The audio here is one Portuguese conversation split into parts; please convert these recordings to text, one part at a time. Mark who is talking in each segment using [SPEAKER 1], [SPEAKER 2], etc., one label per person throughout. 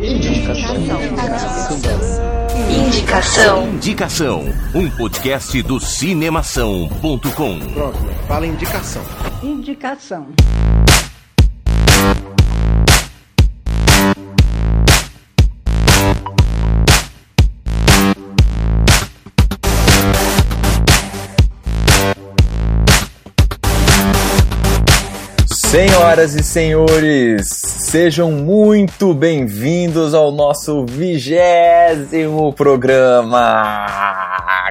[SPEAKER 1] Indicação. Indicação.
[SPEAKER 2] Indicação. Um podcast do cinemação.com.
[SPEAKER 3] Pronto, fala indicação.
[SPEAKER 4] Indicação.
[SPEAKER 5] Senhoras e senhores, sejam muito bem-vindos ao nosso vigésimo programa.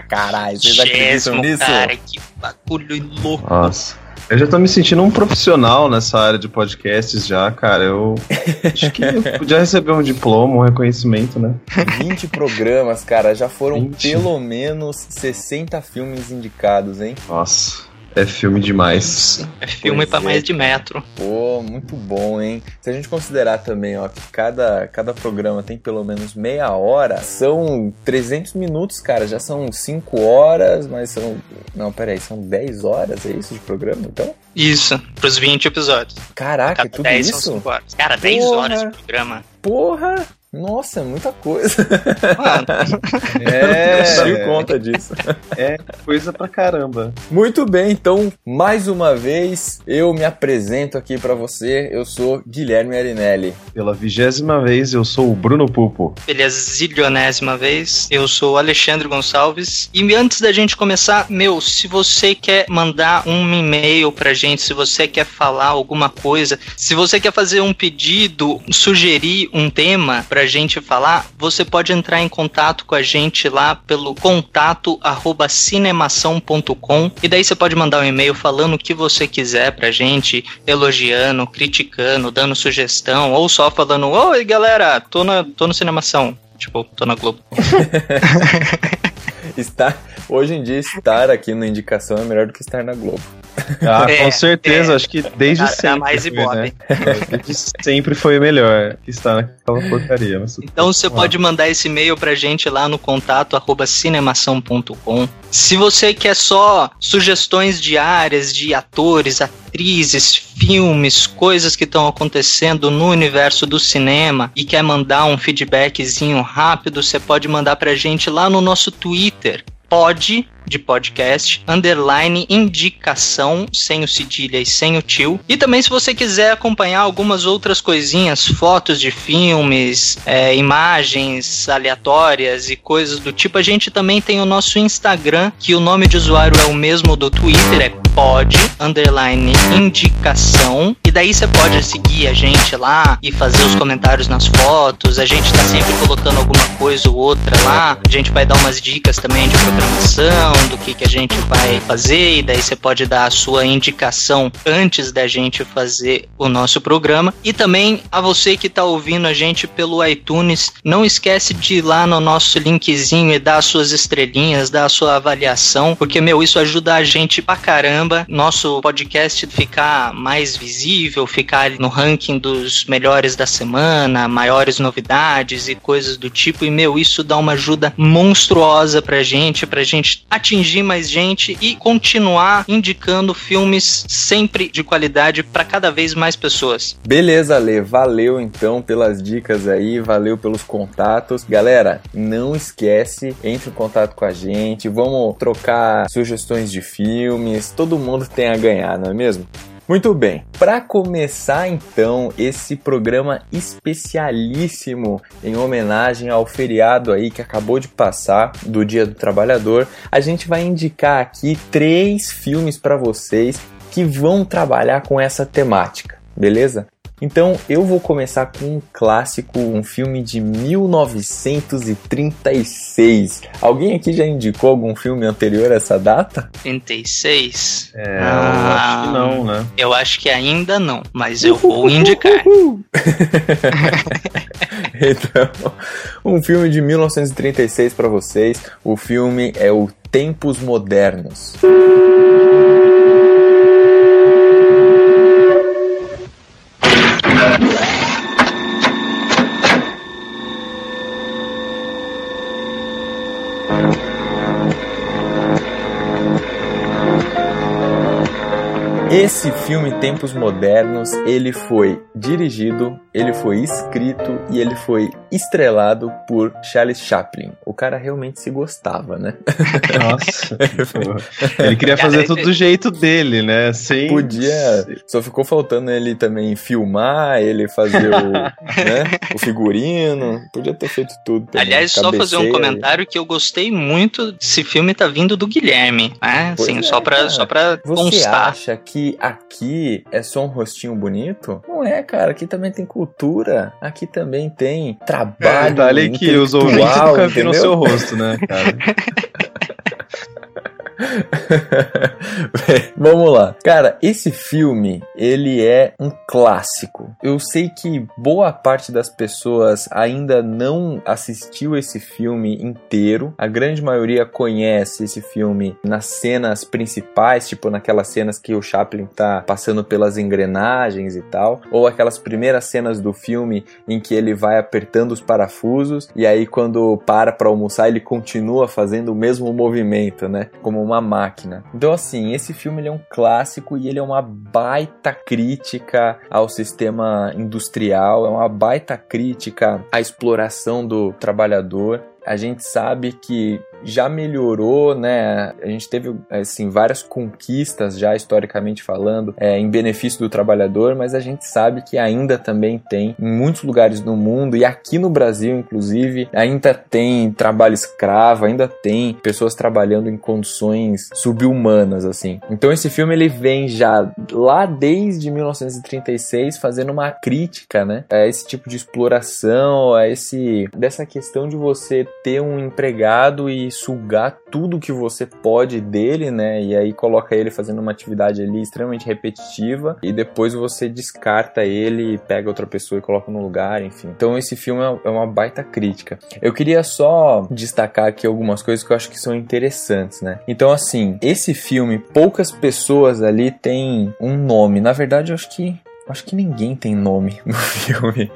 [SPEAKER 5] Caralho, vocês acreditam nisso?
[SPEAKER 6] Cara, que bagulho louco.
[SPEAKER 7] Nossa. Eu já tô me sentindo um profissional nessa área de podcasts já, cara. Eu acho que eu podia receber um diploma, um reconhecimento, né?
[SPEAKER 5] 20 programas, cara, já foram
[SPEAKER 7] 20.
[SPEAKER 5] pelo menos 60 filmes indicados, hein?
[SPEAKER 7] Nossa, é filme demais.
[SPEAKER 6] É filme
[SPEAKER 5] Pois
[SPEAKER 6] pra
[SPEAKER 5] é.
[SPEAKER 6] mais de metro.
[SPEAKER 5] Pô, muito bom, hein? Se a gente considerar também, ó, que cada, cada programa tem pelo menos meia hora, são 300 minutos, cara. Já são 5 horas, mas são. Não, peraí, são 10 horas, é isso de programa? Então?
[SPEAKER 6] Isso, pros 20 episódios.
[SPEAKER 5] Caraca,
[SPEAKER 6] Cada
[SPEAKER 5] tudo
[SPEAKER 6] 10 são
[SPEAKER 5] isso?
[SPEAKER 6] 5 horas. Cara, 10
[SPEAKER 5] Porra.
[SPEAKER 6] horas de programa.
[SPEAKER 5] Porra! Nossa, é muita coisa.
[SPEAKER 6] Mano,
[SPEAKER 5] É,
[SPEAKER 7] É.
[SPEAKER 5] não conta disso.
[SPEAKER 7] É coisa pra caramba.
[SPEAKER 5] Muito bem, então, mais uma vez, eu me apresento aqui pra você. Eu sou Guilherme Arinelli.
[SPEAKER 7] Pela vigésima vez, eu sou o Bruno Pupo.
[SPEAKER 6] pela zilionésima vez, eu sou o Alexandre Gonçalves. E antes da gente começar, meu, se você quer mandar um e-mail pra gente, se você quer falar alguma coisa, se você quer fazer um pedido, sugerir um tema pra gente falar, você pode entrar em contato com a gente lá pelo contato arroba cinemação.com e daí você pode mandar um e-mail falando o que você quiser pra gente, elogiando, criticando, dando sugestão, ou só falando, oi galera, tô, na, tô no Cinemação. Tipo, tô na Globo.
[SPEAKER 5] Estar, hoje em dia, estar aqui na indicação é melhor do que estar na Globo.
[SPEAKER 7] Ah,
[SPEAKER 6] É,
[SPEAKER 7] com certeza,
[SPEAKER 6] é.
[SPEAKER 7] acho que desde
[SPEAKER 6] Dá-
[SPEAKER 7] sempre.
[SPEAKER 6] dá mais
[SPEAKER 7] foi,
[SPEAKER 6] ibope.
[SPEAKER 7] né? Sempre foi melhor que estar naquela porcaria.
[SPEAKER 6] Então você pode mandar esse e-mail pra gente lá no contato arroba cinemação.com. Se você quer só sugestões diárias de atores, atrizes, filmes, coisas que estão acontecendo no universo do cinema e quer mandar um feedbackzinho rápido, você pode mandar pra gente lá no nosso Twitter. Pod de podcast, underline indicação, sem o cedilha e sem o tio. E também se você quiser acompanhar algumas outras coisinhas, fotos de filmes, é, imagens aleatórias e coisas do tipo, a gente também tem o nosso Instagram, que o nome de usuário é o mesmo do Twitter, é pod, underline indicação. E daí você pode seguir a gente lá e fazer os comentários nas fotos. A gente tá sempre colocando alguma coisa ou outra lá. A gente vai dar umas dicas também de programação, do que, que a gente vai fazer. E daí você pode dar a sua indicação antes da gente fazer o nosso programa. E também a você que tá ouvindo a gente pelo iTunes, não esquece de ir lá no nosso linkzinho e dar as suas estrelinhas, dar a sua avaliação, porque, meu, isso ajuda a gente pra caramba. Nosso podcast ficar mais visível, ficar ali no ranking dos melhores da semana, maiores novidades e coisas do tipo. E, meu, isso dá uma ajuda monstruosa pra gente, pra gente atingir mais gente e continuar indicando filmes sempre de qualidade pra cada vez mais pessoas.
[SPEAKER 5] Beleza, Lê. Valeu então pelas dicas aí, valeu pelos contatos. Galera, não esquece, entre em contato com a gente, vamos trocar sugestões de filmes, todo mundo tem a ganhar, não é mesmo? Muito bem, para começar então esse programa especialíssimo em homenagem ao feriado aí que acabou de passar do Dia do Trabalhador, a gente vai indicar aqui três filmes para vocês que vão trabalhar com essa temática, beleza? Então eu vou começar com um clássico, um filme de 1936. Alguém aqui já indicou algum filme anterior a essa data?
[SPEAKER 6] 36.
[SPEAKER 7] É, eu
[SPEAKER 6] Ah.
[SPEAKER 7] acho que não, né?
[SPEAKER 6] Eu acho que ainda não, mas eu vou indicar.
[SPEAKER 5] então, um filme de 1936 para vocês. O filme é o Tempos Modernos. Esse filme Tempos Modernos, ele foi dirigido, ele foi escrito e ele foi estrelado por Charles Chaplin. O cara realmente se gostava, né?
[SPEAKER 7] Nossa. ele queria fazer tudo do jeito dele, né? Sem...
[SPEAKER 5] Podia. Só ficou faltando ele também filmar, ele fazer o, né, o figurino. Podia ter feito tudo. Também,
[SPEAKER 6] Aliás, só fazer um comentário que eu gostei muito desse filme tá vindo do Guilherme, né? Assim, é, só pra, só pra
[SPEAKER 5] Você
[SPEAKER 6] constar.
[SPEAKER 5] acha que aqui é só um rostinho bonito? Não é, cara. Aqui também tem cultura. Aqui também tem trabalho. É,
[SPEAKER 7] detalhe que os ouvintes nunca viram seu rosto, né, cara?
[SPEAKER 5] Vamos lá. Cara, esse filme, ele é um clássico. Eu sei que boa parte das pessoas ainda não assistiu esse filme inteiro. A grande maioria conhece esse filme nas cenas principais, tipo naquelas cenas que o Chaplin tá passando pelas engrenagens e tal, ou aquelas primeiras cenas do filme em que ele vai apertando os parafusos e aí quando para para almoçar ele continua fazendo o mesmo movimento, né? Como uma máquina. Então, assim, esse filme é um clássico e ele é uma baita crítica ao sistema industrial, é uma baita crítica à exploração do trabalhador. A gente sabe que já melhorou, né? A gente teve assim várias conquistas já historicamente falando é, em benefício do trabalhador, mas a gente sabe que ainda também tem em muitos lugares do mundo e aqui no Brasil, inclusive, ainda tem trabalho escravo, ainda tem pessoas trabalhando em condições subhumanas, assim. Então esse filme ele vem já lá desde 1936 fazendo uma crítica, né? A esse tipo de exploração, a esse dessa questão de você ter um empregado e sugar tudo que você pode dele, né? E aí coloca ele fazendo uma atividade ali extremamente repetitiva e depois você descarta ele, pega outra pessoa e coloca no lugar, enfim. Então esse filme é, é uma baita crítica. Eu queria só destacar aqui algumas coisas que eu acho que são interessantes, né? Então assim, esse filme, poucas pessoas ali têm um nome. Na verdade, eu acho que Acho que ninguém tem nome no filme.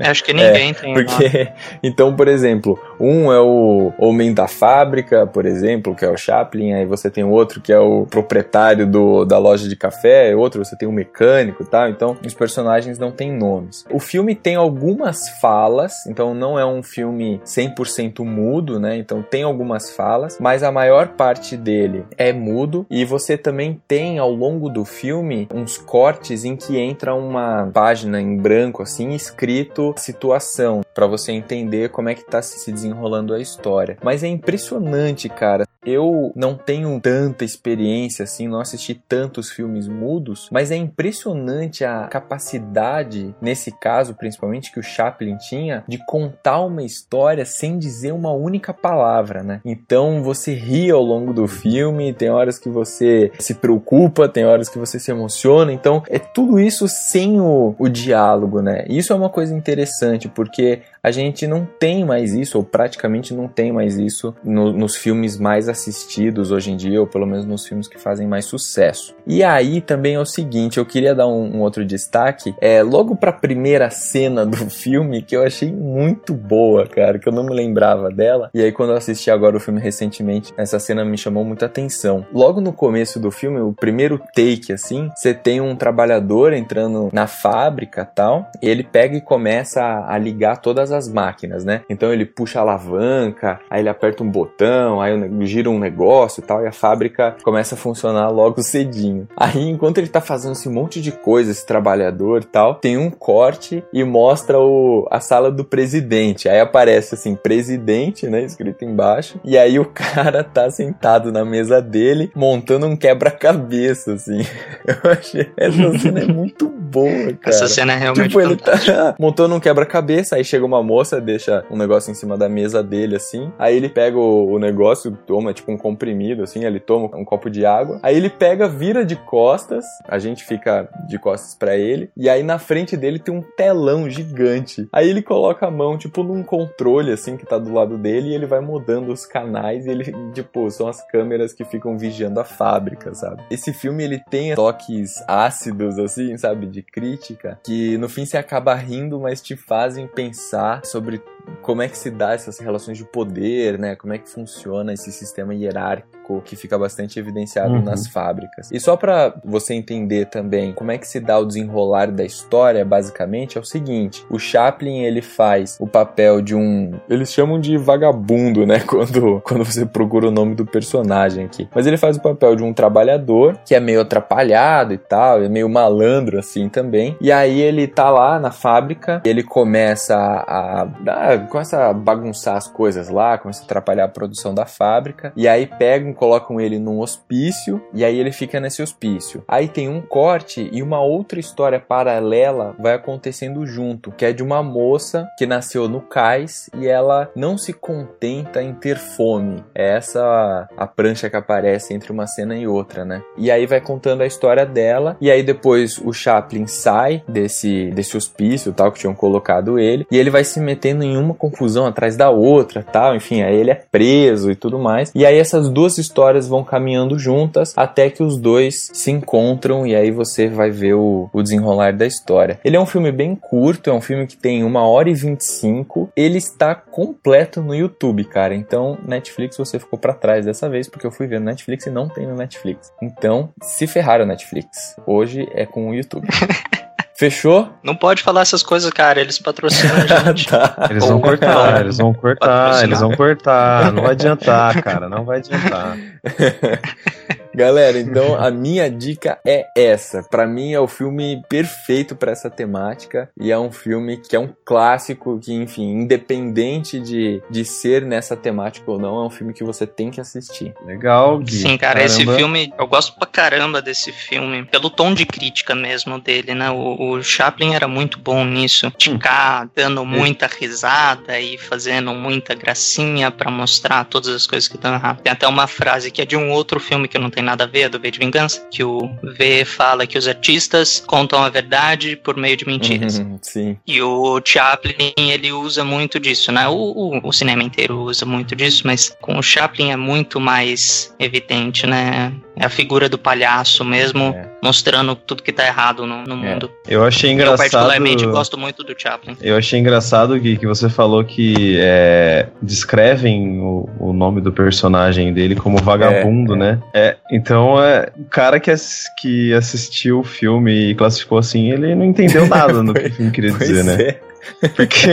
[SPEAKER 6] Acho que ninguém é, tem.
[SPEAKER 5] Porque, então, por exemplo, um é o homem da fábrica, por exemplo, que é o Chaplin, aí você tem outro que é o proprietário do, da loja de café, outro você tem o mecânico e tal. Então, os personagens não têm nomes. O filme tem algumas falas, então não é um filme 100% mudo, né? Então tem algumas falas, mas a maior parte dele é mudo e você também tem ao longo do filme uns cortes em que entra uma página em branco assim escrito situação para você entender como é que tá se desenrolando a história. Mas é impressionante, cara. Eu não tenho tanta experiência assim, não assisti tantos filmes mudos, mas é impressionante a capacidade, nesse caso principalmente que o Chaplin tinha, de contar uma história sem dizer uma única palavra, né? Então você ri ao longo do filme, tem horas que você se preocupa, tem horas que você se emociona, então é tudo isso sem o, o diálogo, né? Isso é uma coisa interessante, porque a gente não tem mais isso, ou praticamente não tem mais isso no, nos filmes mais assistidos hoje em dia, ou pelo menos nos filmes que fazem mais sucesso. E aí também é o seguinte, eu queria dar um, um outro destaque, é logo para a primeira cena do filme que eu achei muito boa, cara, que eu não me lembrava dela. E aí quando eu assisti agora o filme recentemente, essa cena me chamou muita atenção. Logo no começo do filme, o primeiro take assim, você tem um trabalhador entrando na fábrica, tal, e ele pega e começa a, a ligar todas as máquinas, né? Então ele puxa a alavanca, aí ele aperta um botão, aí gira um negócio e tal, e a fábrica começa a funcionar logo cedinho. Aí, enquanto ele tá fazendo esse monte de coisa, esse trabalhador e tal, tem um corte e mostra o, a sala do presidente. Aí aparece assim, presidente, né? Escrito embaixo. E aí o cara tá sentado na mesa dele, montando um quebra-cabeça, assim. Eu achei. Essa cena é muito boa, cara.
[SPEAKER 6] Essa cena é realmente
[SPEAKER 5] Tipo, ele tá montando um quebra-cabeça, aí chega uma moça, deixa um negócio em cima da mesa dele, assim. Aí ele pega o, o negócio, toma tipo um comprimido, assim, ele toma um copo de água. Aí ele pega, vira de costas, a gente fica de costas para ele. E aí na frente dele tem um telão gigante. Aí ele coloca a mão, tipo, num controle, assim, que tá do lado dele, e ele vai mudando os canais. E ele, tipo, são as câmeras que ficam vigiando a fábrica, sabe? Esse filme, ele tem toques ácidos, assim, sabe? De crítica, que no fim você acaba rindo, mas te fazem pensar sobre como é que se dá essas relações de poder, né? Como é que funciona esse sistema hierárquico que fica bastante evidenciado
[SPEAKER 7] Uhum.
[SPEAKER 5] nas fábricas. E só pra você entender também como é que se dá o desenrolar da história, basicamente, é o seguinte: o Chaplin ele faz o papel de um. Eles chamam de vagabundo, né? Quando, quando você procura o nome do personagem aqui. Mas ele faz o papel de um trabalhador que é meio atrapalhado e tal, é meio malandro assim também. E aí ele tá lá na fábrica, ele começa a, a, começa a bagunçar as coisas lá, começa a atrapalhar a produção da fábrica. E aí pegam, colocam ele num hospício e aí ele fica nesse hospício. Aí tem um corte e uma outra história paralela vai acontecendo junto, que é de uma moça que nasceu no cais e ela não se contenta em ter fome. É essa a prancha que aparece entre uma cena e outra, né? E aí vai contando a história dela e aí depois o Chaplin sai desse desse hospício, tal que tinham colocado ele, e ele vai se metendo em uma confusão atrás da outra, tal, enfim, aí ele é preso e tudo mais. E aí essas duas histórias vão caminhando juntas até que os dois se encontram e aí você vai ver o, o desenrolar da história. Ele é um filme bem curto, é um filme que tem uma hora e 25. Ele está completo no YouTube, cara. Então, Netflix você ficou pra trás dessa vez, porque eu fui ver no Netflix e não tem no Netflix. Então, se ferraram Netflix. Hoje é com o YouTube. Fechou?
[SPEAKER 6] Não pode falar essas coisas, cara. Eles patrocinam a gente.
[SPEAKER 5] tá.
[SPEAKER 7] Eles vão cortar, eles vão cortar, eles vão cortar. Não vai adiantar, cara, não vai adiantar.
[SPEAKER 5] Galera, então a minha dica é essa. Pra mim é o filme perfeito pra essa temática e é um filme que é um clássico que, enfim, independente de, de ser nessa temática ou não, é um filme que você tem que assistir.
[SPEAKER 7] Legal, Gui.
[SPEAKER 6] Sim, cara, esse
[SPEAKER 7] Caramba.
[SPEAKER 6] filme, eu gosto pra caramba desse filme, pelo tom de crítica mesmo dele, né? O, o Chaplin era muito bom nisso, de ficar dando muita risada e fazendo muita gracinha pra mostrar todas as coisas que estão erradas. Tem até uma frase que é de um outro filme que não tem nada a ver, do V de Vingança, que o V fala que os artistas contam a verdade por meio de mentiras.
[SPEAKER 5] Uhum, sim.
[SPEAKER 6] E o Chaplin, ele usa muito disso, né? O, o, o cinema inteiro usa muito disso, mas com o Chaplin é muito mais evidente, né? É a figura do palhaço mesmo,
[SPEAKER 5] É.
[SPEAKER 6] mostrando tudo que tá errado no, no
[SPEAKER 5] É.
[SPEAKER 6] mundo.
[SPEAKER 7] Eu achei
[SPEAKER 6] Eu
[SPEAKER 7] engraçado.
[SPEAKER 6] particularmente gosto muito do Chaplin.
[SPEAKER 7] Eu achei engraçado, Gui, que você falou que é, descrevem o, o nome do personagem dele como vagabundo,
[SPEAKER 5] É, é.
[SPEAKER 7] né? É, então, é, o cara que, ass- que assistiu o filme e classificou assim, ele não entendeu nada no que o filme queria
[SPEAKER 5] Pois
[SPEAKER 7] dizer, né?
[SPEAKER 5] É.
[SPEAKER 7] Porque,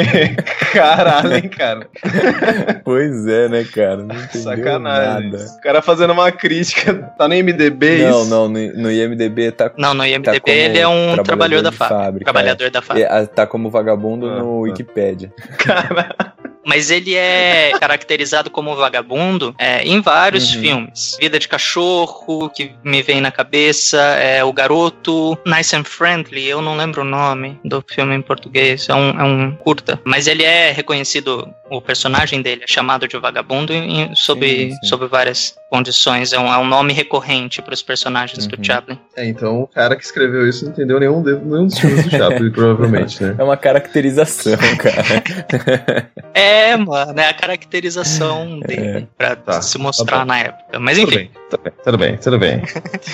[SPEAKER 7] caralho, hein, cara?
[SPEAKER 5] Pois é, né, cara? Não
[SPEAKER 7] Sacanagem.
[SPEAKER 5] nada.
[SPEAKER 7] O cara fazendo uma crítica. Tá no MDB
[SPEAKER 5] Não,
[SPEAKER 7] isso?
[SPEAKER 5] não, no, no IMDB tá,
[SPEAKER 6] Não, no IMDB
[SPEAKER 5] como
[SPEAKER 6] ele é um trabalhador da
[SPEAKER 5] de
[SPEAKER 6] fábrica. Trabalhador da fábrica.
[SPEAKER 5] é, tá como vagabundo
[SPEAKER 7] Ah,
[SPEAKER 5] no
[SPEAKER 7] ah.
[SPEAKER 5] Wikipedia.
[SPEAKER 7] Cara,
[SPEAKER 6] Mas ele é caracterizado como vagabundo é, em vários
[SPEAKER 5] Uhum.
[SPEAKER 6] filmes. Vida de Cachorro, que me vem na cabeça, é O Garoto, Nice and Friendly, eu não lembro o nome do filme em português, é um, é um curta. Mas ele é reconhecido, o personagem dele é chamado de vagabundo em, sob,
[SPEAKER 5] Sim, sim.
[SPEAKER 6] sob várias condições. É um, é um nome recorrente para os personagens
[SPEAKER 5] Uhum.
[SPEAKER 6] do Chaplin.
[SPEAKER 7] É, então o cara que escreveu isso não entendeu nenhum, de- nenhum dos filmes do Chaplin, provavelmente, né?
[SPEAKER 5] É uma caracterização, cara.
[SPEAKER 6] É, mano, é a caracterização dele pra
[SPEAKER 7] Tá,
[SPEAKER 6] se mostrar
[SPEAKER 7] tá
[SPEAKER 6] na época. Mas enfim.
[SPEAKER 7] bem, tudo bem, tudo bem, tudo bem.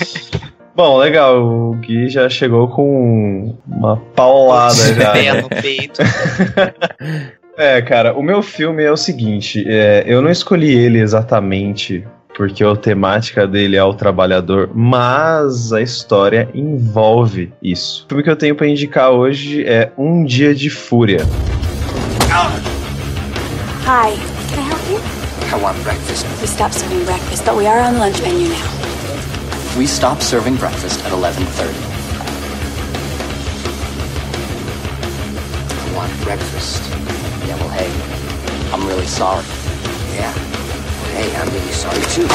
[SPEAKER 7] Bom, legal, o Gui já chegou com uma paulada já.
[SPEAKER 6] Pé
[SPEAKER 7] né?
[SPEAKER 6] no peito.
[SPEAKER 7] É, cara, o meu filme é o seguinte, é, eu não escolhi ele exatamente porque a temática dele é o trabalhador, mas a história envolve isso. O filme que eu tenho pra indicar hoje é Um Dia de Fúria.
[SPEAKER 1] Hi, can I help you?
[SPEAKER 4] I want breakfast.
[SPEAKER 1] We stopped serving breakfast, but we are on the lunch menu now.
[SPEAKER 4] We stop serving breakfast at 11:30. I want breakfast. Yeah, well, hey, I'm really sorry. Yeah. Hey, I'm really sorry too.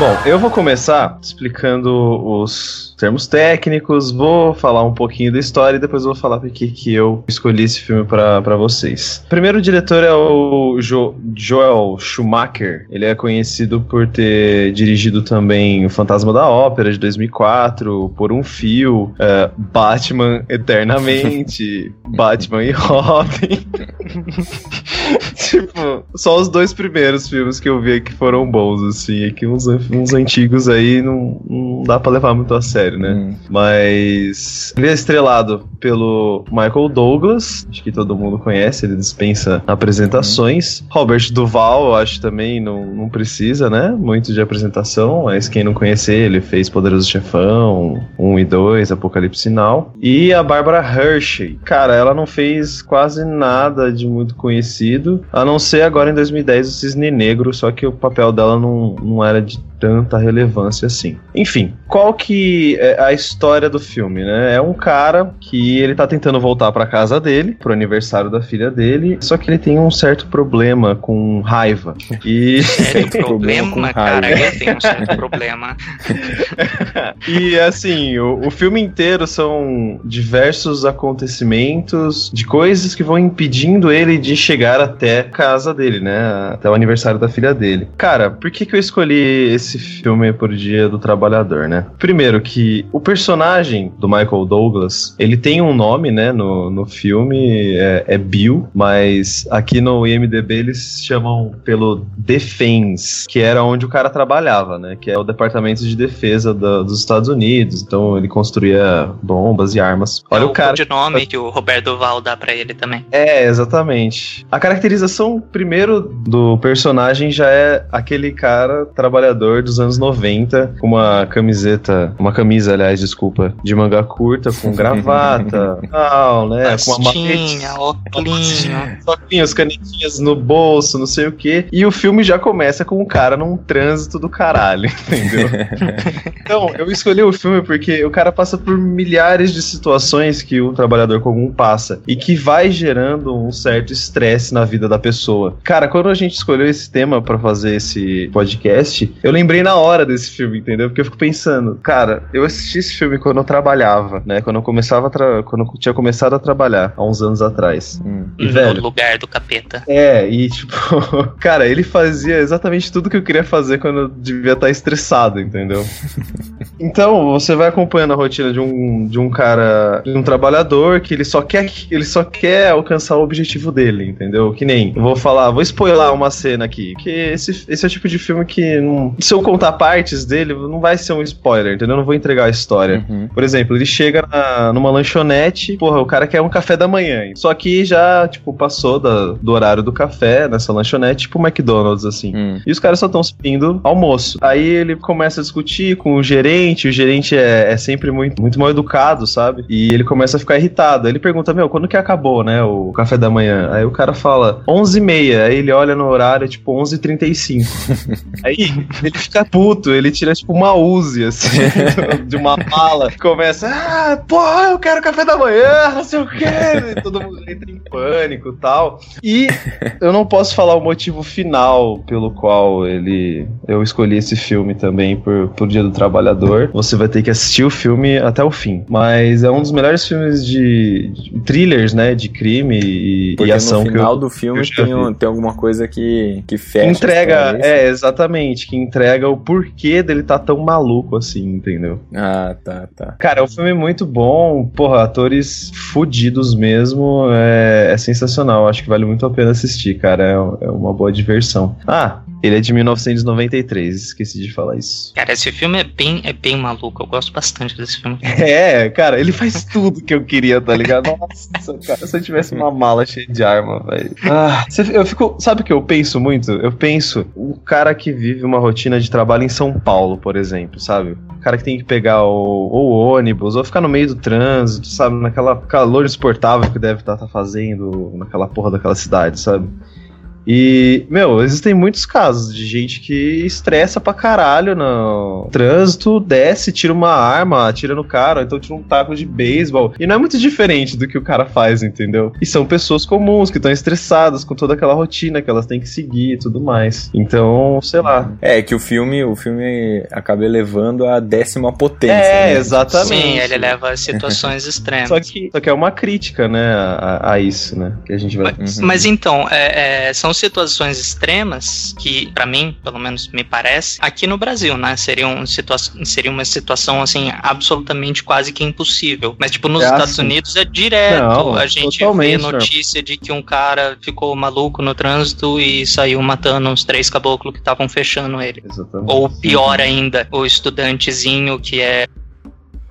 [SPEAKER 7] Bom, eu vou começar explicando os termos técnicos, vou falar um pouquinho da história e depois vou falar por que eu escolhi esse filme pra pra vocês. Primeiro o diretor é o Jo- Joel Schumacher. Ele é conhecido por ter dirigido também O Fantasma da Ópera de 2004, Por um Fio, eh, Batman Eternamente, Batman e Robin. tipo, só os dois primeiros filmes que eu vi que foram bons, assim. É que uns, uns antigos aí não, não dá pra levar muito a sério, né?
[SPEAKER 5] Hum.
[SPEAKER 7] Mas ele é estrelado pelo Michael Douglas, acho que todo mundo conhece, ele dispensa apresentações. Robert Duval, eu acho também não, não precisa, né? Muito de apresentação, mas quem não conhecer, ele fez Poderoso Chefão, 1 e 2, Apocalipse Sinal. E a Barbara Hershey, cara, ela não fez quase nada de muito conhecido, a não ser agora em 2010 o Cisne Negro, só que o papel dela não, não era de tanta relevância assim. Enfim, qual que é a história do filme, né? É um cara que ele tá tentando voltar pra casa dele, pro aniversário da filha dele, só que ele tem um certo problema com raiva. E
[SPEAKER 6] Sério,
[SPEAKER 5] Tem problema com
[SPEAKER 6] problema, cara,
[SPEAKER 5] raiva.
[SPEAKER 6] eu tenho um certo problema.
[SPEAKER 7] E assim, o, o filme inteiro são diversos acontecimentos de coisas que vão impedindo ele de chegar até a casa dele, né? Até o aniversário da filha dele. Cara, por que, que eu escolhi esse filme por Dia do Trabalhador, né? Primeiro, que o personagem do Michael Douglas, ele tem um nome, né? No, no filme, é, é Bill, mas aqui no IMDB eles chamam pelo Defense, que era onde o cara trabalhava, né? Que é o Departamento de Defesa da- dos Estados Unidos. Então ele construía bombas e armas. Olha
[SPEAKER 6] é
[SPEAKER 7] o cara.
[SPEAKER 6] de nome que o Roberto Val dá pra ele também.
[SPEAKER 7] É, exatamente. A caracterização, primeiro, do personagem já é aquele cara trabalhador dos anos 90, com uma camiseta, uma camisa, aliás, desculpa, de manga curta, com gravata, tal, né? Com uma
[SPEAKER 6] Pastinha, óculos.
[SPEAKER 7] Soquinhos, canetinhas no bolso, não sei o que. E o filme já começa com o cara num trânsito do caralho, entendeu? então, eu escolhi o filme porque o cara passa por milhares de situações que o trabalhador comum passa e que vai gerando um certo estresse na vida da pessoa. Cara, quando a gente escolheu esse tema pra fazer esse podcast, eu lembrei na hora desse filme, entendeu? Porque eu fico pensando, cara, eu assisti esse filme quando eu trabalhava, né? Quando eu começava a tra- quando eu tinha começado a trabalhar há uns anos atrás.
[SPEAKER 5] Hum.
[SPEAKER 7] E,
[SPEAKER 6] no
[SPEAKER 7] velho,
[SPEAKER 6] lugar do capeta.
[SPEAKER 7] é, e tipo, cara, ele fazia exatamente tudo que eu queria fazer quando eu devia estar estressado, entendeu? Então, você vai acompanhando a rotina de um, de um cara, de um trabalhador que ele só quer ele só quer alcançar o objetivo dele, entendeu? Que nem, vou falar, vou spoiler uma cena aqui, que esse, esse é o tipo de filme que não, se eu contar partes dele, não vai ser um spoiler, entendeu? Eu não vou entregar a história.
[SPEAKER 5] Uhum.
[SPEAKER 7] Por exemplo, ele chega na- numa lanchonete, porra, o cara quer um café da manhã. Só que já, tipo, passou da- do horário do café nessa lanchonete, tipo McDonald's, assim.
[SPEAKER 5] Hum.
[SPEAKER 7] E os caras só estão servindo almoço. Aí ele começa a discutir com o gerente, o gerente é, é sempre muito, muito mal educado, sabe? E ele começa a ficar irritado. Aí ele pergunta, meu, quando que acabou, né, o café da manhã? Aí o cara fala, 11h30. Aí ele olha no horário, é tipo 11h35. Aí ele fica puto, ele tira tipo uma Uzi, assim, de uma mala. Começa, ah, porra, eu quero café da manhã, não sei o quê. E todo mundo entra em pânico e tal. E eu não posso falar o motivo final pelo qual ele eu escolhi esse filme também por, por Dia do Trabalhador. Você vai ter que assistir o filme até o fim. Mas é um dos melhores filmes de, de thrillers, né? De crime e,
[SPEAKER 5] Porque
[SPEAKER 7] e ação
[SPEAKER 5] no
[SPEAKER 7] que eu,
[SPEAKER 5] final do filme tem, um- tem alguma coisa que, que fecha.
[SPEAKER 7] entrega,
[SPEAKER 5] história,
[SPEAKER 7] é, exatamente, que entrega o porquê dele tá tão maluco assim, entendeu?
[SPEAKER 5] Ah, tá, tá.
[SPEAKER 7] Cara, é um filme muito bom, porra, atores fudidos mesmo, é, é sensacional, acho que vale muito a pena assistir, cara, é, é uma boa diversão. Ah, ele é de 1993, esqueci de falar isso.
[SPEAKER 6] Cara, esse filme é bem, é bem maluco. Eu gosto bastante desse filme.
[SPEAKER 7] É, cara, ele faz tudo que eu queria, tá ligado? Nossa, cara, se eu tivesse uma mala cheia de arma, velho. Ah, eu fico, sabe o que eu penso muito? Eu penso o cara que vive uma rotina de trabalho em São Paulo, por exemplo, sabe? O cara que tem que pegar o, ou o ônibus, ou ficar no meio do trânsito, sabe? Naquela calor insuportável que deve estar fazendo naquela porra daquela cidade, sabe? E, meu, existem muitos casos de gente que estressa pra caralho no trânsito, desce, tira uma arma, atira no cara, ou então tira um taco de beisebol. E não é muito diferente do que o cara faz, entendeu? E são pessoas comuns que estão estressadas com toda aquela rotina que elas têm que seguir e tudo mais. Então, sei lá.
[SPEAKER 5] É que o filme, o filme acaba elevando a décima potência.
[SPEAKER 7] É,
[SPEAKER 5] né?
[SPEAKER 7] exatamente.
[SPEAKER 6] Sim, ele leva a situações extremas.
[SPEAKER 7] Só que, só que é uma crítica, né, a, a isso, né? Que a gente vai.
[SPEAKER 5] Uhum.
[SPEAKER 6] Mas então, é, é, são são situações extremas que, pra mim, pelo menos me parece, aqui no Brasil, né? Seria, um situa seria uma situação, assim, absolutamente quase que impossível. Mas, tipo, nos
[SPEAKER 7] É
[SPEAKER 6] Estados
[SPEAKER 7] assim.
[SPEAKER 6] Unidos é direto.
[SPEAKER 7] Não,
[SPEAKER 6] a gente vê notícia de que um cara ficou maluco no trânsito e saiu matando uns três caboclos que estavam fechando ele.
[SPEAKER 7] Exatamente.
[SPEAKER 6] Ou pior ainda, o estudantezinho que é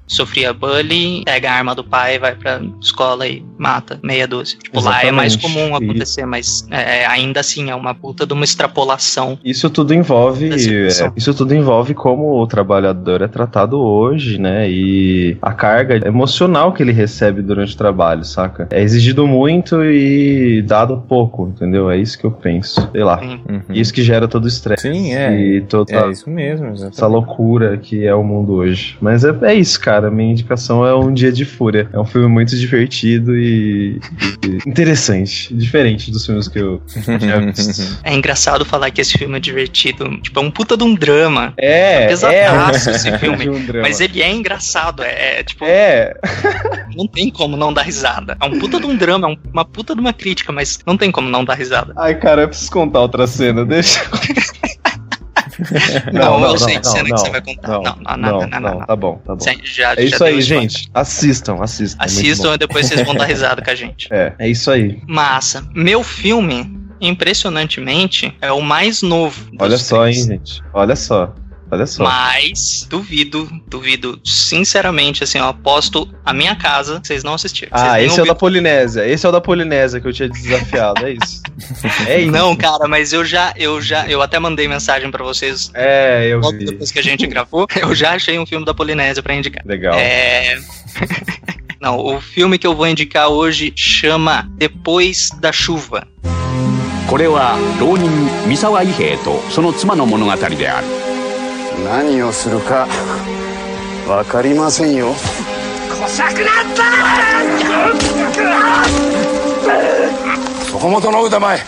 [SPEAKER 6] sofria bullying, pega a arma do pai, vai pra escola e mata meia dúzia. Tipo, lá é mais
[SPEAKER 7] Exatamente.
[SPEAKER 6] comum acontecer, mas é, ainda assim é uma puta de uma extrapolação.
[SPEAKER 7] Isso tudo envolve, é, isso tudo envolve como o trabalhador é tratado hoje, né? E a carga emocional que ele recebe durante o trabalho, saca? É exigido muito e dado pouco, entendeu? É isso que eu penso. Sei lá.
[SPEAKER 5] Uhum.
[SPEAKER 7] Isso que gera todo o estresse
[SPEAKER 5] Sim, é.
[SPEAKER 7] e toda
[SPEAKER 5] É isso mesmo, exatamente.
[SPEAKER 7] essa loucura que é o mundo hoje. Mas é, é isso, cara. Minha indicação é Um Dia de Fúria. É um filme muito divertido e, e interessante. Diferente dos filmes que eu já visto.
[SPEAKER 6] É engraçado falar que esse filme é divertido. Tipo, é um puta de um drama.
[SPEAKER 7] É,
[SPEAKER 6] Pesadaço
[SPEAKER 7] é,
[SPEAKER 6] esse filme.
[SPEAKER 7] de um drama.
[SPEAKER 6] Mas ele é engraçado. É, é, tipo,
[SPEAKER 7] É,
[SPEAKER 6] não tem como não dar risada. É um puta de um drama, é um- uma puta de uma crítica, mas não tem como não dar risada.
[SPEAKER 7] Ai, cara, eu preciso contar outra cena, deixa.
[SPEAKER 6] Não, eu sei de cena que você vai contar.
[SPEAKER 7] Não,
[SPEAKER 6] Não, não, não.
[SPEAKER 7] Tá bom, tá bom. É isso aí, gente. Assistam, assistam. é
[SPEAKER 6] Assistam e depois vocês vão dar risada com a gente.
[SPEAKER 7] É, é isso aí.
[SPEAKER 6] Massa. Meu filme, impressionantemente, é o mais novo.
[SPEAKER 7] Olha só, hein,
[SPEAKER 6] três.
[SPEAKER 7] gente. Olha só. Olha só.
[SPEAKER 6] Mas duvido, duvido, sinceramente, assim, eu aposto a minha casa que vocês não assistiram. Vocês
[SPEAKER 7] Ah,
[SPEAKER 6] nem
[SPEAKER 7] esse é o da
[SPEAKER 6] ouviram.
[SPEAKER 7] Polinésia. Esse é o da Polinésia que eu tinha desafiado, é isso. É isso.
[SPEAKER 6] Não, cara, mas eu já, eu já, eu até mandei mensagem pra vocês
[SPEAKER 7] É, eu
[SPEAKER 6] logo
[SPEAKER 7] vi.
[SPEAKER 6] depois que a gente gravou. Eu já achei um filme da Polinésia pra indicar.
[SPEAKER 7] Legal.
[SPEAKER 6] É. Não, o filme que eu vou indicar hoje chama Depois da Chuva.
[SPEAKER 8] これは浪人三沢伊兵衛とその妻の物語である
[SPEAKER 9] 何をするかわかりませんよ。そこ元の歌前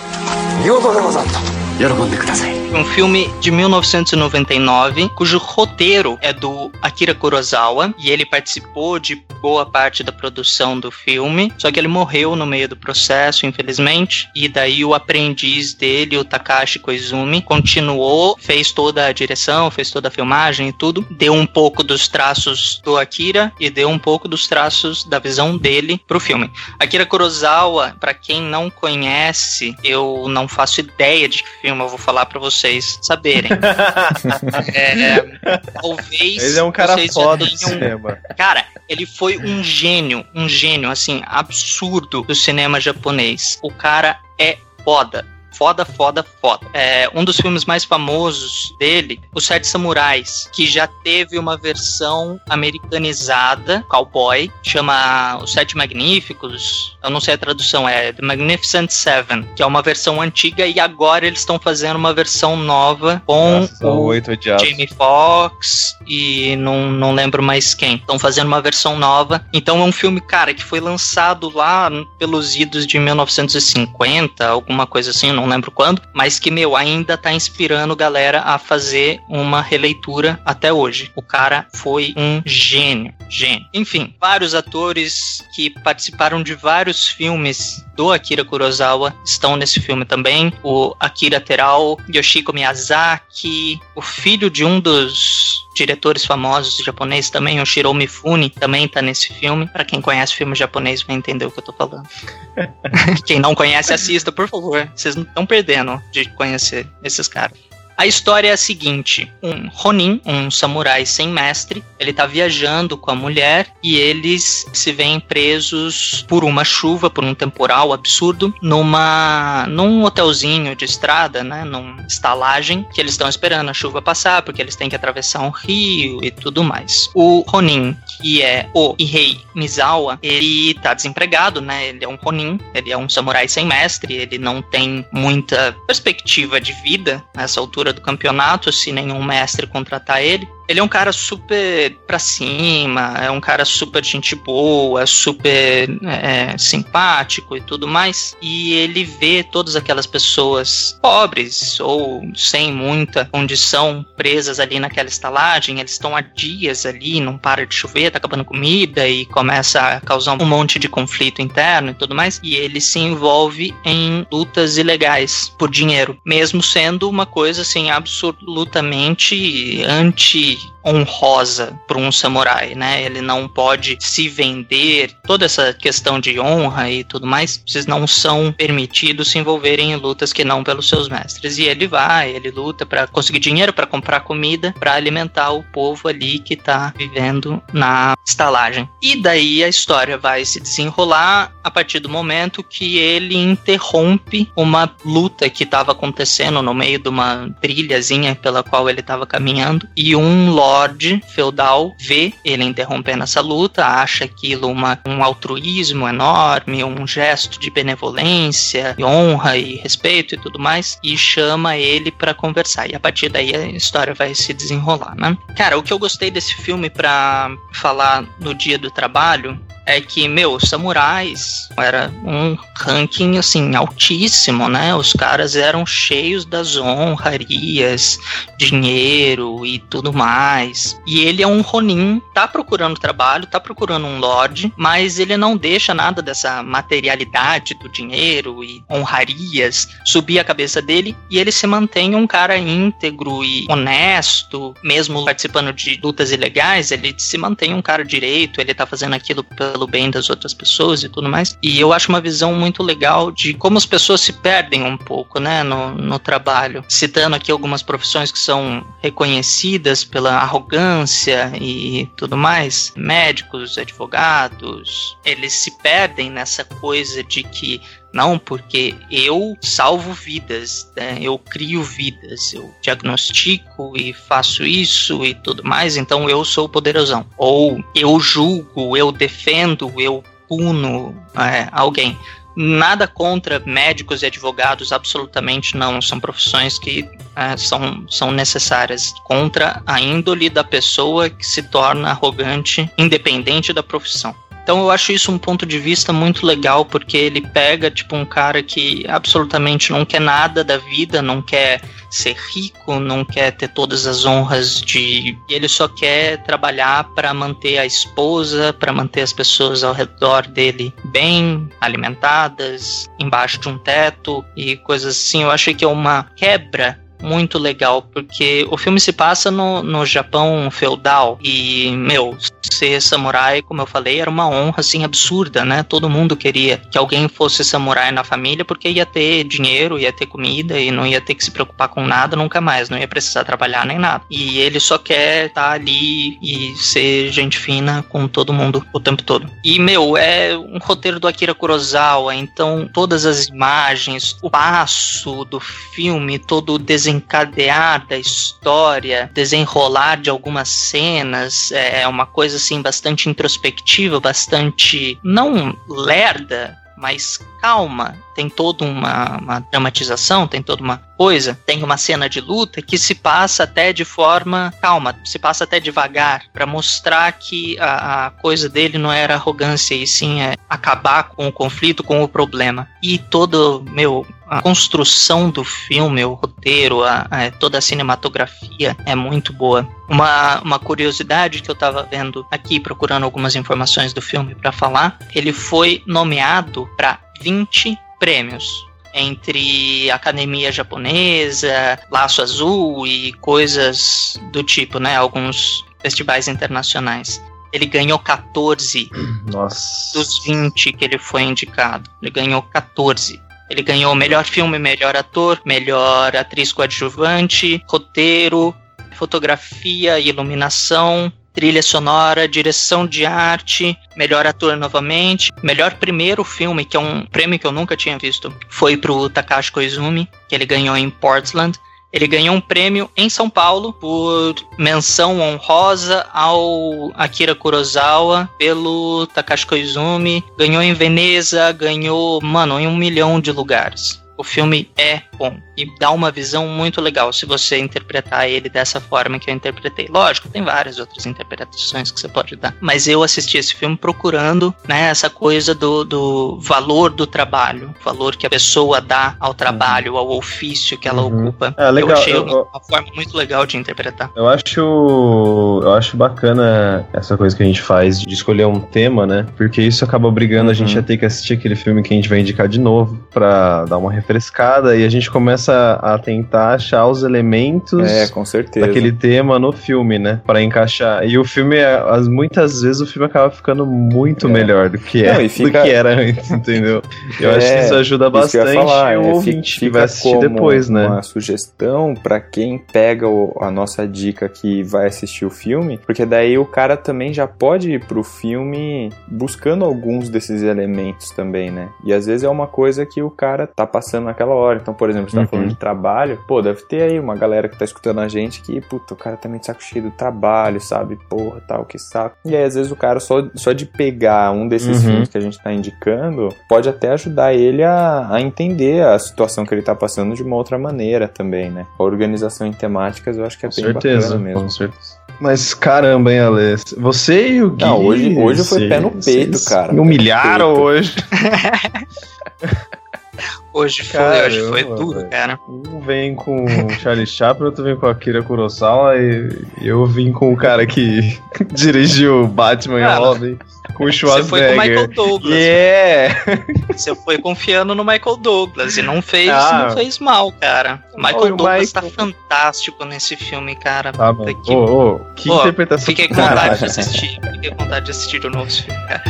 [SPEAKER 9] 見事でござった。喜んでください
[SPEAKER 6] Um filme de 1999, cujo roteiro é do Akira Kurosawa e ele participou de boa parte da produção do filme, só que ele morreu no meio do processo, infelizmente, e daí o aprendiz dele, o Takashi Koizumi, continuou, fez toda a direção, fez toda a filmagem e tudo, deu um pouco dos traços do Akira e deu um pouco dos traços da visão dele pro filme. Akira Kurosawa, pra quem não conhece, eu não faço ideia de que filme eu vou falar pra vocês saberem. É, talvez
[SPEAKER 7] Ele é um cara
[SPEAKER 6] vocês
[SPEAKER 7] foda do cinema.
[SPEAKER 6] Cara, ele foi um gênio, um gênio, assim, absurdo do cinema japonês. O cara é foda. Foda, foda, foda. É, um dos filmes mais famosos dele, Os Sete Samurais, que já teve uma versão americanizada, cowboy, chama Os Sete Magníficos. Eu não sei a tradução, é The Magnificent Seven, que é uma versão antiga e agora eles estão fazendo uma versão nova com o. Jamie Foxx e não, não lembro mais quem. Estão fazendo uma versão nova. Então é um filme, cara, que foi lançado lá pelos idos de 1950, alguma coisa assim, não lembro quando, mas que, meu, ainda tá inspirando galera a fazer uma releitura até hoje. O cara foi um gênio, gênio. Enfim, vários atores que participaram de vários filmes do Akira Kurosawa estão nesse filme também. O Akira Terao, Yoshiko Miyazaki, o filho de um dos diretores famosos japoneses também, o Shiro Mifune, também tá nesse filme. Pra quem conhece filme japonês vai entender o que eu tô falando. quem não conhece, assista, por favor. Vocês não estão perdendo de conhecer esses caras. A história é a seguinte: um Ronin, um samurai sem mestre, ele tá viajando com a mulher e eles se veem presos por uma chuva, por um temporal absurdo, numa num hotelzinho de estrada, né, numa estalagem, que eles estão esperando a chuva passar porque eles têm que atravessar um rio e tudo mais. O Ronin, que é o Ihei Mizawa, ele tá desempregado, né? Ele é um Ronin, ele é um samurai sem mestre, ele não tem muita perspectiva de vida nessa altura do campeonato, se nenhum mestre contratar ele. Ele é um cara super pra cima, é um cara super gente boa, super é, simpático e tudo mais. E ele vê todas aquelas pessoas pobres ou sem muita condição presas ali naquela estalagem. Eles estão há dias ali, não para de chover, tá acabando comida e começa a causar um monte de conflito interno e tudo mais. E ele se envolve em lutas ilegais por dinheiro, mesmo sendo uma coisa assim absolutamente anti Cage honrosa para um samurai, né? Ele não pode se vender, toda essa questão de honra e tudo mais, vocês não são permitidos se envolverem em lutas que não pelos seus mestres. E ele vai, ele luta para conseguir dinheiro para comprar comida, para alimentar o povo ali que tá vivendo na estalagem. E daí a história vai se desenrolar a partir do momento que ele interrompe uma luta que estava acontecendo no meio de uma trilhazinha pela qual ele estava caminhando e um lord feudal vê ele interrompendo essa luta, acha aquilo uma, um altruísmo enorme, um gesto de benevolência, de honra e respeito e tudo mais, e chama ele para conversar. E a partir daí a história vai se desenrolar, né? Cara, o que eu gostei desse filme para falar no dia do trabalho é que, meu, samurais era um ranking assim altíssimo, né? Os caras eram cheios das honrarias, dinheiro e tudo mais. E ele é um Ronin, tá procurando trabalho, tá procurando um lord, mas ele não deixa nada dessa materialidade do dinheiro e honrarias subir a cabeça dele e ele se mantém um cara íntegro e honesto, mesmo participando de lutas ilegais, ele se mantém um cara direito, ele tá fazendo aquilo pelo bem das outras pessoas e tudo mais. E eu acho uma visão muito legal de como as pessoas se perdem um pouco, né, no, no trabalho. Citando aqui algumas profissões que são reconhecidas pela arrogância e tudo mais, médicos, advogados, eles se perdem nessa coisa de que não, porque eu salvo vidas, né? eu crio vidas, eu diagnostico e faço isso e tudo mais, então eu sou poderosão. Ou eu julgo, eu defendo, eu puno é, alguém. Nada contra médicos e advogados, absolutamente não. São profissões que é, são, são necessárias. Contra a índole da pessoa que se torna arrogante, independente da profissão. Então eu acho isso um ponto de vista muito legal, porque ele pega, tipo, um cara que absolutamente não quer nada da vida, não quer ser rico, não quer ter todas as honras de. Ele só quer trabalhar para manter a esposa, para manter as pessoas ao redor dele bem alimentadas, embaixo de um teto e coisas assim. Eu acho que é uma quebra muito legal, porque o filme se passa no, no Japão feudal e, meu, ser samurai, como eu falei, era uma honra assim absurda, né? Todo mundo queria que alguém fosse samurai na família porque ia ter dinheiro, ia ter comida e não ia ter que se preocupar com nada nunca mais, não ia precisar trabalhar nem nada. E ele só quer estar tá ali e ser gente fina com todo mundo o tempo todo. E, meu, é um roteiro do Akira Kurosawa, então todas as imagens, o passo do filme, todo o desencadear da história, desenrolar de algumas cenas, é uma coisa assim bastante introspectiva, bastante não lerda, mas calma, tem toda uma, uma, dramatização, tem toda uma coisa, tem uma cena de luta que se passa até de forma calma, se passa até devagar, para mostrar que a, a, coisa dele não era arrogância, e sim é acabar com o conflito, com o problema. E todo, meu, a construção do filme, o roteiro, a, a, toda a cinematografia é muito boa. Uma, uma curiosidade que eu estava vendo aqui, procurando algumas informações do filme para falar, ele foi nomeado para 20 prêmios entre academia japonesa, laço azul e coisas do tipo, né? Alguns festivais internacionais. Ele ganhou 14
[SPEAKER 7] Nossa.
[SPEAKER 6] dos 20 que ele foi indicado. Ele ganhou 14. Ele ganhou melhor filme, melhor ator, melhor atriz coadjuvante, roteiro, fotografia e iluminação, trilha sonora, direção de arte, melhor ator novamente, melhor primeiro filme, que é um prêmio que eu nunca tinha visto, foi pro Takashi Koizumi, que ele ganhou em Portland. Ele ganhou um prêmio em São Paulo por menção honrosa ao Akira Kurosawa pelo Takashi Koizumi. Ganhou em Veneza, ganhou, mano, em um milhão de lugares O filme é bom e dá uma visão muito legal se você interpretar ele dessa forma que eu interpretei. Lógico, tem várias outras interpretações que você pode dar, mas eu assisti esse filme procurando né, essa coisa do, do valor do trabalho, valor que a pessoa dá ao trabalho, ao ofício que ela
[SPEAKER 7] Uhum.
[SPEAKER 6] ocupa.
[SPEAKER 7] É, legal,
[SPEAKER 6] Eu achei
[SPEAKER 7] eu-
[SPEAKER 6] uma, uma forma muito legal de interpretar.
[SPEAKER 7] Eu acho, eu acho bacana essa coisa que a gente faz de escolher um tema, né? Porque isso acaba obrigando a gente a ter que assistir aquele filme que a gente vai indicar de novo pra dar uma refrescada e a gente começa a tentar achar os elementos
[SPEAKER 5] É, com certeza.
[SPEAKER 7] daquele tema no filme, né? Pra encaixar. E o filme, é- as- muitas vezes o filme acaba ficando muito
[SPEAKER 5] É.
[SPEAKER 7] melhor do que, é,
[SPEAKER 5] Não, e fica-
[SPEAKER 7] do que era antes, entendeu? Eu acho que
[SPEAKER 5] É,
[SPEAKER 7] isso ajuda
[SPEAKER 5] Isso
[SPEAKER 7] bastante
[SPEAKER 5] ia falar,
[SPEAKER 7] o
[SPEAKER 5] é,
[SPEAKER 7] ouvinte que vai assistir depois, né?
[SPEAKER 5] Uma sugestão pra quem pega o- a nossa dica que vai assistir o filme, porque daí o cara também já pode ir pro filme buscando alguns desses elementos também, né? E às vezes é uma coisa que o cara tá passando naquela hora. Então, por exemplo, você tá
[SPEAKER 7] Uhum.
[SPEAKER 5] Falando de trabalho, pô, deve ter aí uma galera que tá escutando a gente que, puta, o cara também de saco cheio do trabalho, sabe? Porra, tal, que saco. E aí, às vezes, o cara só, só de pegar um desses
[SPEAKER 7] Uhum.
[SPEAKER 5] filmes que a gente tá indicando, pode até ajudar ele a, a entender a situação que ele tá passando de uma outra maneira também, né? A organização em temáticas eu acho que é
[SPEAKER 7] Com
[SPEAKER 5] bem
[SPEAKER 7] certeza,
[SPEAKER 5] bacana mesmo.
[SPEAKER 7] com certeza. Mas caramba, hein, Ale? Você e o Gui...
[SPEAKER 5] Não, hoje- hoje foi pé no peito, cara.
[SPEAKER 7] Me humilharam
[SPEAKER 5] no
[SPEAKER 7] hoje.
[SPEAKER 6] Foi, hoje foi tudo,
[SPEAKER 7] velho.
[SPEAKER 6] cara.
[SPEAKER 7] Um vem com Charlie Chaplin, outro vem com Akira Kurosawa e eu vim com o cara que dirigiu Batman e
[SPEAKER 6] Cara,
[SPEAKER 7] Robin, com o
[SPEAKER 6] Você foi com o
[SPEAKER 7] Schwarzenegger.
[SPEAKER 6] Michael Douglas.
[SPEAKER 7] Yeah!
[SPEAKER 6] Você foi confiando no Michael Douglas e não fez,
[SPEAKER 7] Ah.
[SPEAKER 6] não fez mal, cara. O Michael Douglas
[SPEAKER 7] Michael.
[SPEAKER 6] tá fantástico nesse filme, cara.
[SPEAKER 7] Tá, mano.
[SPEAKER 6] que-
[SPEAKER 7] Ô, ô, que
[SPEAKER 6] Pô,
[SPEAKER 7] interpretação
[SPEAKER 6] Fiquei com vontade de assistir. Fiquei com vontade de assistir o novo filme, cara.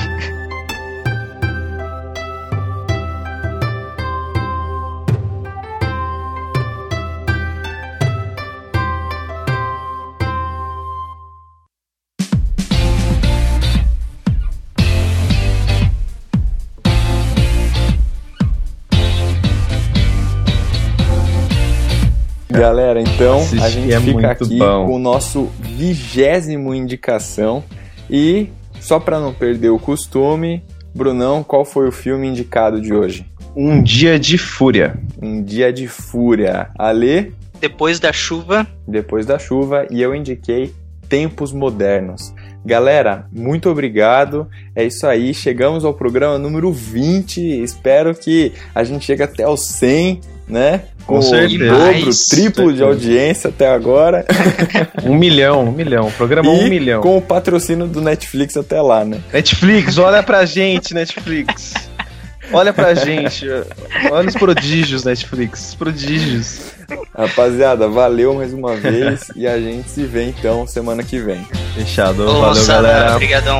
[SPEAKER 5] Galera, então a gente
[SPEAKER 7] é
[SPEAKER 5] fica aqui
[SPEAKER 7] bom.
[SPEAKER 5] com o nosso vigésimo indicação. E só pra não perder o costume, Brunão, qual foi o filme indicado de hoje?
[SPEAKER 7] Um Dia de Fúria.
[SPEAKER 5] Um Dia de Fúria. Ale,
[SPEAKER 6] Depois da chuva,
[SPEAKER 5] depois da chuva, e eu indiquei Tempos Modernos. Galera, muito obrigado. É isso aí, chegamos ao programa número 20. Espero que a gente chegue até o 100, né?
[SPEAKER 7] Com
[SPEAKER 5] o
[SPEAKER 7] certeza.
[SPEAKER 5] dobro,
[SPEAKER 6] Mais.
[SPEAKER 5] triplo de audiência até agora.
[SPEAKER 7] Um milhão, um milhão. Programa
[SPEAKER 5] e
[SPEAKER 7] um milhão.
[SPEAKER 5] com o patrocínio do Netflix até lá, né?
[SPEAKER 7] Netflix, olha pra gente, Netflix. Olha pra gente. Olha os prodígios, Netflix. Os prodígios.
[SPEAKER 5] Rapaziada, valeu mais uma vez e a gente se vê então semana que vem.
[SPEAKER 7] Fechado.
[SPEAKER 6] ô,
[SPEAKER 7] Valeu,
[SPEAKER 6] moçada,
[SPEAKER 7] galera.
[SPEAKER 6] Obrigadão.